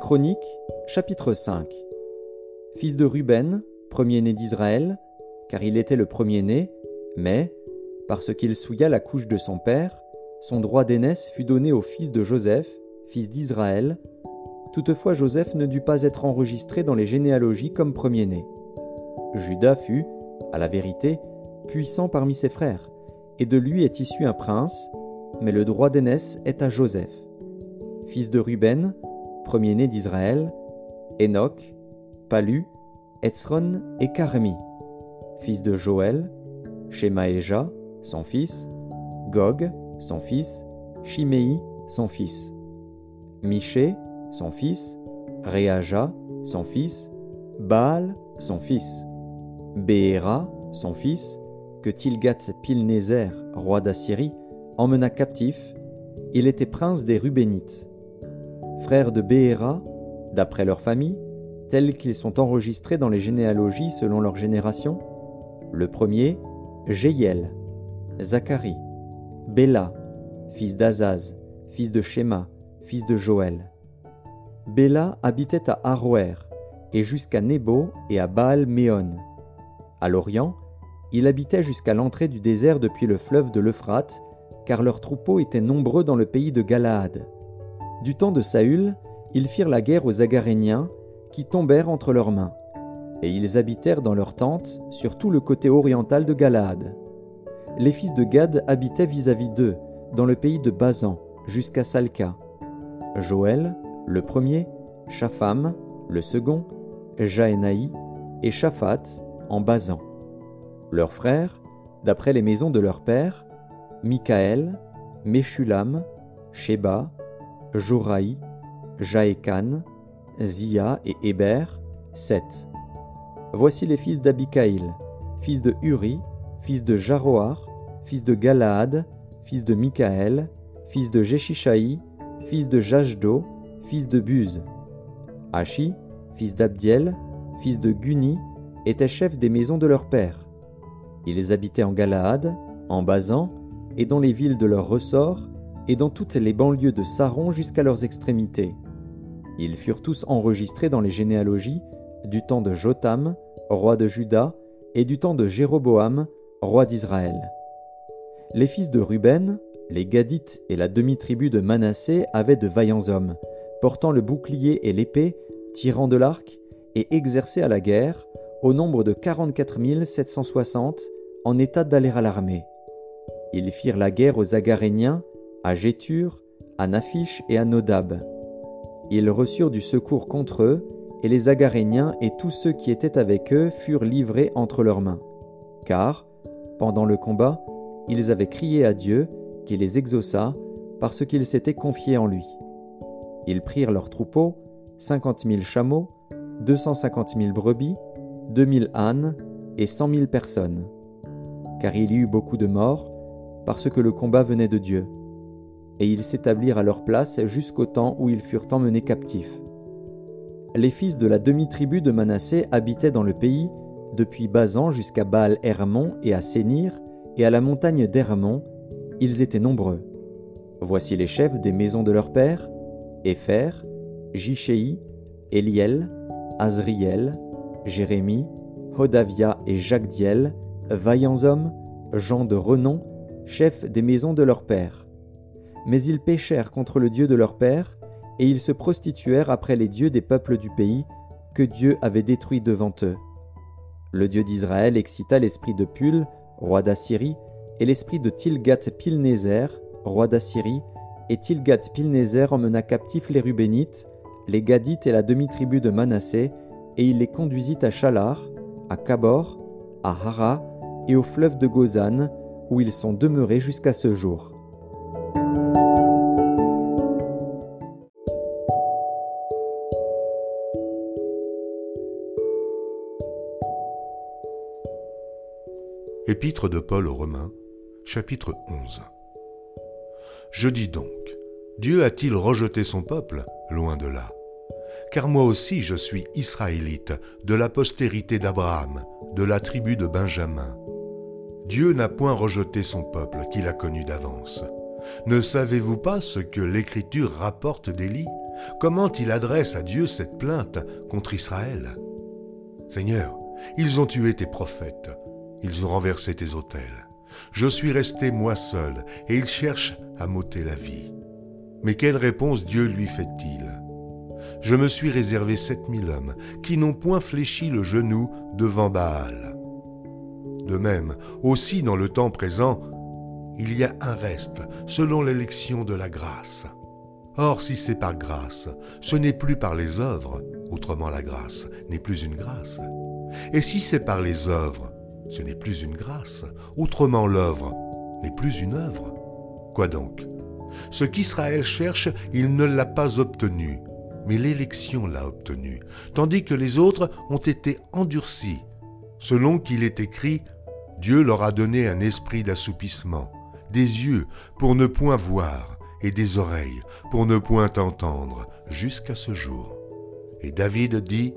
1 Chronique, chapitre 5 Fils de Ruben, premier-né d'Israël, car il était le premier-né, mais, parce qu'il souilla la couche de son père, son droit d'aînesse fut donné au fils de Joseph, fils d'Israël. Toutefois Joseph ne dut pas être enregistré dans les généalogies comme premier-né. Judas fut, à la vérité, puissant parmi ses frères, et de lui est issu un prince, mais le droit d'aînesse est à Joseph. Fils de Ruben, premier-né d'Israël, Enoch, Palu, Etzron et Carmi. Fils de Joël, Shemaéja, son fils, Gog, son fils, Chiméi, son fils, Miché, son fils, Réaja, son fils, Baal, son fils, Béhéra, son fils, que Tilgat-Pilnézer, roi d'Assyrie, emmena captif, il était prince des Rubénites. Frères de Béhéra, d'après leur famille, tels qu'ils sont enregistrés dans les généalogies selon leur génération, le premier, Jéiel, Zacharie, Béla, fils d'Azaz, fils de Shema, fils de Joël. Béla habitait à Aroer, et jusqu'à Nebo et à Baal-Méon. À l'Orient, il habitait jusqu'à l'entrée du désert depuis le fleuve de l'Euphrate, car leurs troupeaux étaient nombreux dans le pays de Galaad. Du temps de Saül, ils firent la guerre aux Agaréniens, qui tombèrent entre leurs mains, et ils habitèrent dans leurs tentes sur tout le côté oriental de Galaad. Les fils de Gad habitaient vis-à-vis d'eux, dans le pays de Bazan, jusqu'à Salca. Joël, le premier, Shapham, le second, Jaénaï et Shaphat en Bazan. Leurs frères, d'après les maisons de leur père, Michaël, Meshulam, Sheba, Joraï, Jaékan, Zia et Héber, sept. Voici les fils d'Abikaïl, fils de Uri, fils de Jaroar, fils de Galaad, fils de Michaël, fils de Jeshishaï, fils de Jajdo, fils de Buz. Achi, fils d'Abdiel, fils de Guni, était chef des maisons de leur père. Ils habitaient en Galaad, en Bazan, et dans les villes de leur ressort, et dans toutes les banlieues de Saron jusqu'à leurs extrémités. Ils furent tous enregistrés dans les généalogies du temps de Jotam, roi de Juda, et du temps de Jéroboam, roi d'Israël. Les fils de Ruben, les Gadites et la demi-tribu de Manassé avaient de vaillants hommes, portant le bouclier et l'épée, tirant de l'arc, et exercés à la guerre, au nombre de 44 760, en état d'aller à l'armée. Ils firent la guerre aux Agaréniens, à Jétur, à Naphish et à Nodab. Ils reçurent du secours contre eux, et les Agaréniens et tous ceux qui étaient avec eux furent livrés entre leurs mains. Car, pendant le combat, ils avaient crié à Dieu, qui les exauça, parce qu'ils s'étaient confiés en lui. Ils prirent leurs troupeaux, cinquante mille chameaux, deux cent cinquante mille brebis, deux mille ânes et cent mille personnes. Car il y eut beaucoup de morts, parce que le combat venait de Dieu. Et ils s'établirent à leur place jusqu'au temps où ils furent emmenés captifs. Les fils de la demi-tribu de Manassé habitaient dans le pays, depuis Bazan jusqu'à Baal-Hermon et à Sénir, et à la montagne d'Hermon, ils étaient nombreux. Voici les chefs des maisons de leur père, Épher, Jichéi, Eliel, Azriel, Jérémie, Hodavia et Jacdiel, vaillants hommes, gens de renom, chefs des maisons de leur père. Mais ils péchèrent contre le Dieu de leur père, et ils se prostituèrent après les dieux des peuples du pays, que Dieu avait détruits devant eux. Le Dieu d'Israël excita l'esprit de Pul, roi d'Assyrie, et l'esprit de Tilgat-Pilnézer, roi d'Assyrie, et Tilgat-Pilnézer emmena captifs les Rubénites, les Gadites et la demi-tribu de Manassé, et il les conduisit à Chalar, à Kabor, à Hara et au fleuve de Gozan, où ils sont demeurés jusqu'à ce jour. Épître de Paul aux Romains, chapitre 11 Je dis donc, Dieu a-t-il rejeté son peuple? Loin de là. Car moi aussi je suis israélite, de la postérité d'Abraham, de la tribu de Benjamin. Dieu n'a point rejeté son peuple qu'il a connu d'avance. Ne savez-vous pas ce que l'Écriture rapporte d'Élie? Comment il adresse à Dieu cette plainte contre Israël? Seigneur, ils ont tué tes prophètes, ils ont renversé tes autels. Je suis resté moi seul, et ils cherchent à m'ôter la vie. Mais quelle réponse Dieu lui fait-il? Je me suis réservé sept mille hommes qui n'ont point fléchi le genou devant Baal. De même, aussi dans le temps présent, il y a un reste selon l'élection de la grâce. Or, si c'est par grâce, ce n'est plus par les œuvres, autrement la grâce n'est plus une grâce. Et si c'est par les œuvres, ce n'est plus une grâce, autrement l'œuvre n'est plus une œuvre. Quoi donc? Ce qu'Israël cherche, il ne l'a pas obtenu, mais l'élection l'a obtenu, tandis que les autres ont été endurcis. Selon qu'il est écrit, Dieu leur a donné un esprit d'assoupissement, des yeux pour ne point voir, et des oreilles pour ne point entendre, jusqu'à ce jour. Et David dit,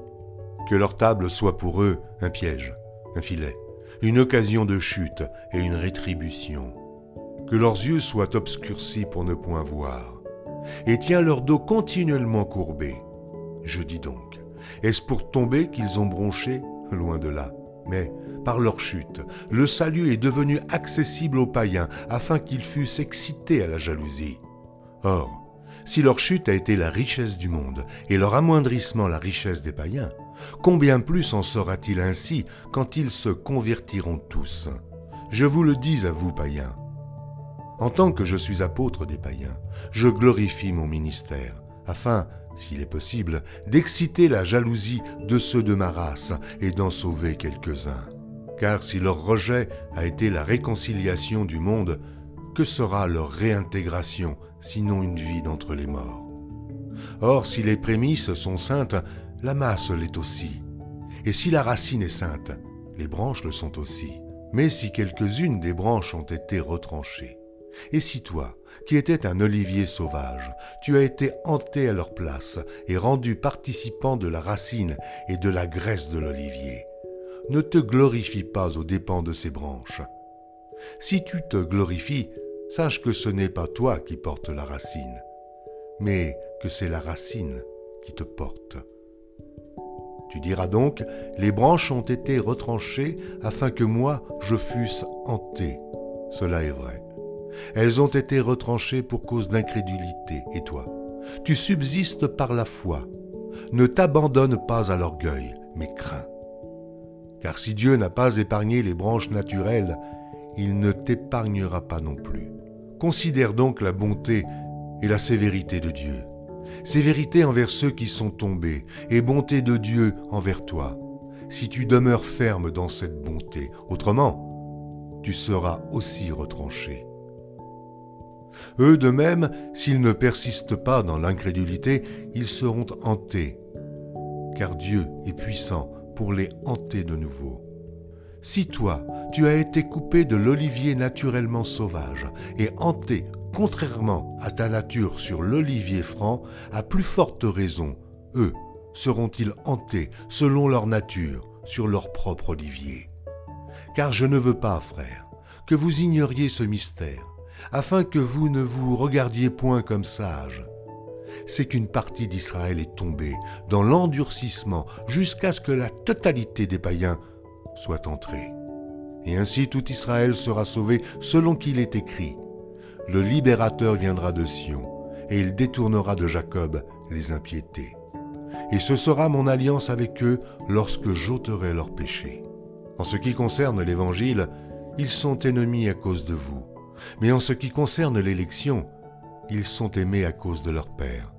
Que leur table soit pour eux un piège, un filet, une occasion de chute et une rétribution. Que leurs yeux soient obscurcis pour ne point voir, et tiens leur dos continuellement courbé. Je dis donc, est-ce pour tomber qu'ils ont bronché? Loin de là. Mais, par leur chute, le salut est devenu accessible aux païens afin qu'ils fussent excités à la jalousie. Or, si leur chute a été la richesse du monde et leur amoindrissement la richesse des païens, Combien plus en sera-t-il ainsi quand ils se convertiront tous? Je vous le dis à vous, païens. En tant que je suis apôtre des païens, je glorifie mon ministère, afin, s'il est possible, d'exciter la jalousie de ceux de ma race et d'en sauver quelques-uns. Car si leur rejet a été la réconciliation du monde, que sera leur réintégration sinon une vie d'entre les morts? Or, si les prémices sont saintes, la masse l'est aussi. Et si la racine est sainte, les branches le sont aussi. Mais si quelques-unes des branches ont été retranchées, et si toi, qui étais un olivier sauvage, tu as été hanté à leur place et rendu participant de la racine et de la graisse de l'olivier, ne te glorifie pas aux dépens de ces branches. Si tu te glorifies, sache que ce n'est pas toi qui portes la racine, mais que c'est la racine qui te porte. Tu diras donc, les branches ont été retranchées afin que moi je fusse hanté. Cela est vrai. Elles ont été retranchées pour cause d'incrédulité, et toi, tu subsistes par la foi. Ne t'abandonne pas à l'orgueil, mais crains. Car si Dieu n'a pas épargné les branches naturelles, il ne t'épargnera pas non plus. Considère donc la bonté et la sévérité de Dieu sévérité envers ceux qui sont tombés, et bonté de Dieu envers toi, si tu demeures ferme dans cette bonté. Autrement, tu seras aussi retranché. Eux de même, s'ils ne persistent pas dans l'incrédulité, ils seront hantés, car Dieu est puissant pour les hanter de nouveau. Si toi, tu as été coupé de l'olivier naturellement sauvage et hanté contrairement à ta nature sur l'olivier franc, à plus forte raison, eux seront-ils hantés selon leur nature sur leur propre olivier. Car je ne veux pas, frère, que vous ignoriez ce mystère, afin que vous ne vous regardiez point comme sages. C'est qu'une partie d'Israël est tombée dans l'endurcissement jusqu'à ce que la totalité des païens soit entrée. Et ainsi tout Israël sera sauvé selon qu'il est écrit le libérateur viendra de Sion, et il détournera de Jacob les impiétés. Et ce sera mon alliance avec eux lorsque j'ôterai leurs péchés. En ce qui concerne l'Évangile, ils sont ennemis à cause de vous. Mais en ce qui concerne l'élection, ils sont aimés à cause de leur Père.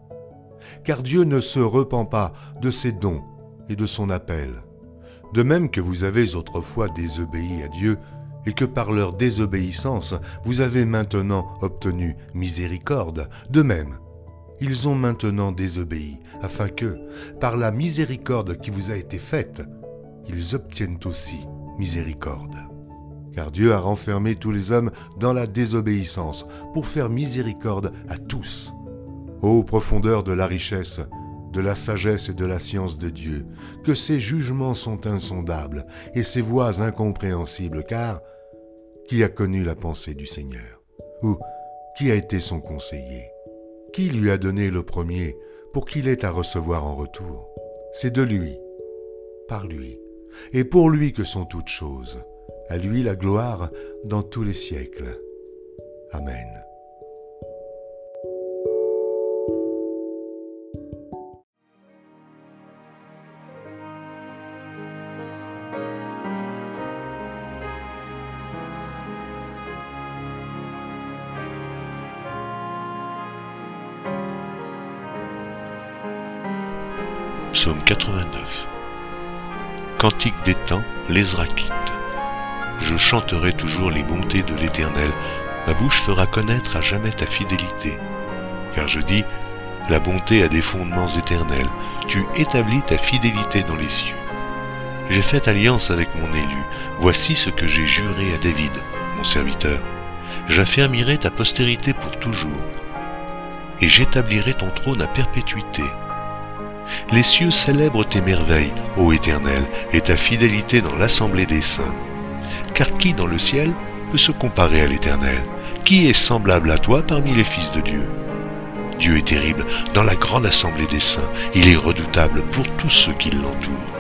Car Dieu ne se repent pas de ses dons et de son appel. De même que vous avez autrefois désobéi à Dieu, et que par leur désobéissance vous avez maintenant obtenu miséricorde, de même, ils ont maintenant désobéi, afin que, par la miséricorde qui vous a été faite, ils obtiennent aussi miséricorde. Car Dieu a renfermé tous les hommes dans la désobéissance pour faire miséricorde à tous. Ô profondeur de la richesse, de la sagesse et de la science de Dieu, que ses jugements sont insondables et ses voies incompréhensibles, car qui a connu la pensée du Seigneur? Ou qui a été son conseiller? Qui lui a donné le premier pour qu'il ait à recevoir en retour? C'est de lui, par lui, et pour lui que sont toutes choses. À lui la gloire dans tous les siècles. Amen. Psaume 89 Cantique des temps, l'Ezraquite. Je chanterai toujours les bontés de l'Éternel, ma bouche fera connaître à jamais ta fidélité. Car je dis, la bonté a des fondements éternels, tu établis ta fidélité dans les cieux. J'ai fait alliance avec mon élu, voici ce que j'ai juré à David, mon serviteur. J'affermirai ta postérité pour toujours, et j'établirai ton trône à perpétuité. Les cieux célèbrent tes merveilles, ô Éternel, et ta fidélité dans l'assemblée des saints. Car qui dans le ciel peut se comparer à l'Éternel? Qui est semblable à toi parmi les fils de Dieu? Dieu est terrible dans la grande assemblée des saints, il est redoutable pour tous ceux qui l'entourent.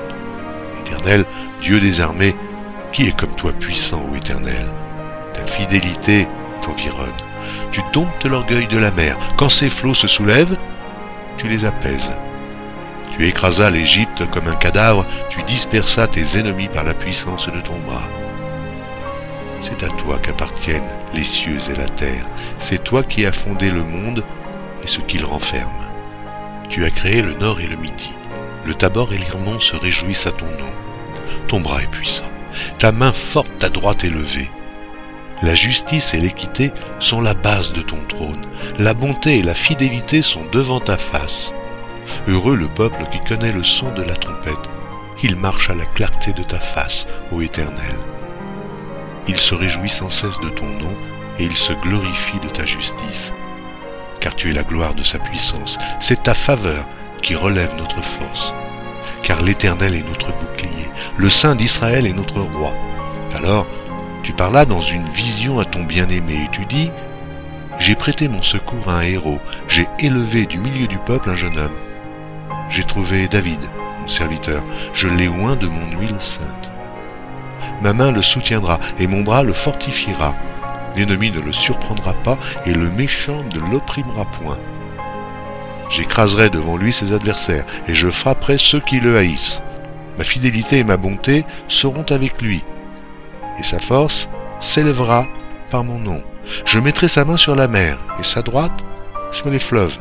Éternel, Dieu des armées, qui est comme toi puissant, ô Éternel? Ta fidélité t'environne. Tu domptes l'orgueil de la mer. Quand ses flots se soulèvent, tu les apaises. Tu écrasas l'Égypte comme un cadavre, tu dispersas tes ennemis par la puissance de ton bras. C'est à toi qu'appartiennent les cieux et la terre, c'est toi qui as fondé le monde et ce qu'il renferme. Tu as créé le nord et le midi, le Tabor et l'Irmont se réjouissent à ton nom. Ton bras est puissant, ta main forte, ta droite est levée. La justice et l'équité sont la base de ton trône, la bonté et la fidélité sont devant ta face. Heureux le peuple qui connaît le son de la trompette. Il marche à la clarté de ta face, ô Éternel. Il se réjouit sans cesse de ton nom, et il se glorifie de ta justice. Car tu es la gloire de sa puissance, c'est ta faveur qui relève notre force. Car l'Éternel est notre bouclier, le Saint d'Israël est notre roi. Alors, tu parlas dans une vision à ton bien-aimé, et tu dis, J'ai prêté mon secours à un héros, j'ai élevé du milieu du peuple un jeune homme j'ai trouvé David, mon serviteur, je l'ai oint de mon huile sainte. Ma main le soutiendra et mon bras le fortifiera. L'ennemi ne le surprendra pas et le méchant ne l'opprimera point. J'écraserai devant lui ses adversaires et je frapperai ceux qui le haïssent. Ma fidélité et ma bonté seront avec lui et sa force s'élèvera par mon nom. Je mettrai sa main sur la mer et sa droite sur les fleuves.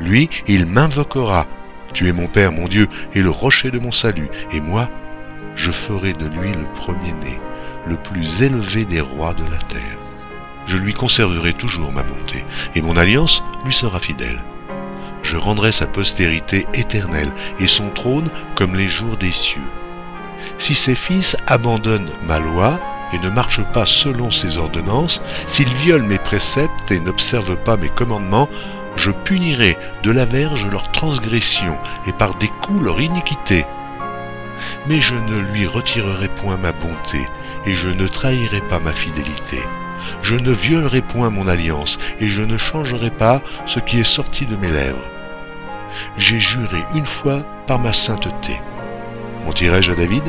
Lui, il m'invoquera tu es mon Père, mon Dieu, et le rocher de mon salut, et moi, je ferai de lui le premier-né, le plus élevé des rois de la terre. Je lui conserverai toujours ma bonté, et mon alliance lui sera fidèle. Je rendrai sa postérité éternelle, et son trône comme les jours des cieux. Si ses fils abandonnent ma loi, et ne marchent pas selon ses ordonnances, s'ils violent mes préceptes et n'observent pas mes commandements, je punirai de la verge leur transgression et par des coups leur iniquité. Mais je ne lui retirerai point ma bonté, et je ne trahirai pas ma fidélité. Je ne violerai point mon alliance, et je ne changerai pas ce qui est sorti de mes lèvres. J'ai juré une fois par ma sainteté. Mentirai-je à David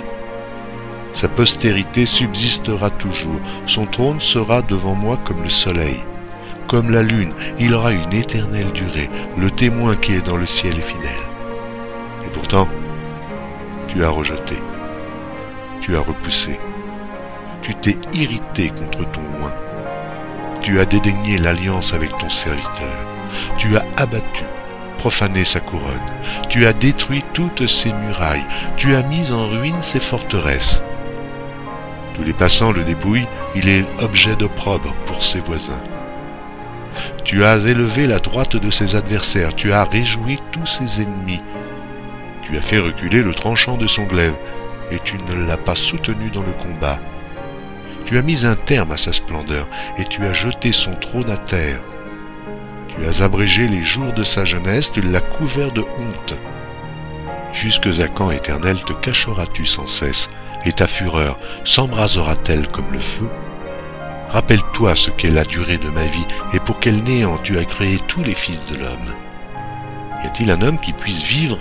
Sa postérité subsistera toujours, son trône sera devant moi comme le soleil comme la lune, il aura une éternelle durée. Le témoin qui est dans le ciel est fidèle. Et pourtant, tu as rejeté, tu as repoussé, tu t'es irrité contre ton oint, tu as dédaigné l'alliance avec ton serviteur, tu as abattu, profané sa couronne, tu as détruit toutes ses murailles, tu as mis en ruine ses forteresses. Tous les passants le dépouillent, il est objet d'opprobre pour ses voisins. Tu as élevé la droite de ses adversaires, tu as réjoui tous ses ennemis. Tu as fait reculer le tranchant de son glaive, et tu ne l'as pas soutenu dans le combat. Tu as mis un terme à sa splendeur, et tu as jeté son trône à terre. Tu as abrégé les jours de sa jeunesse, tu l'as couvert de honte. Jusque à quand, éternel, te cacheras-tu sans cesse, et ta fureur s'embrasera-t-elle comme le feu? Rappelle-toi ce qu'est la durée de ma vie et pour quel néant tu as créé tous les fils de l'homme. Y a-t-il un homme qui puisse vivre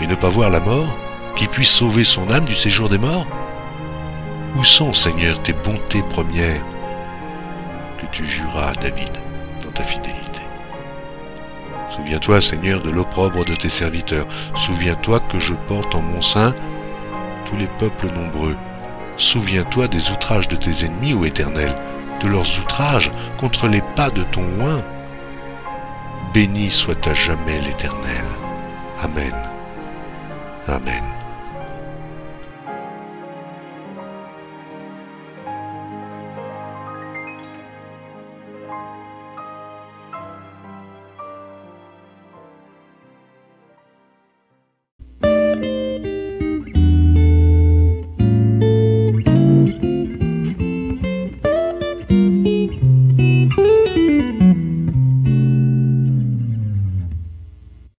et ne pas voir la mort, qui puisse sauver son âme du séjour des morts? Où sont, Seigneur, tes bontés premières? Que tu juras à David dans ta fidélité Souviens-toi, Seigneur, de l'opprobre de tes serviteurs. Souviens-toi que je porte en mon sein tous les peuples nombreux. Souviens-toi des outrages de tes ennemis, ô Éternel, de leurs outrages contre les pas de ton oin. Béni soit à jamais l'Éternel. Amen. Amen.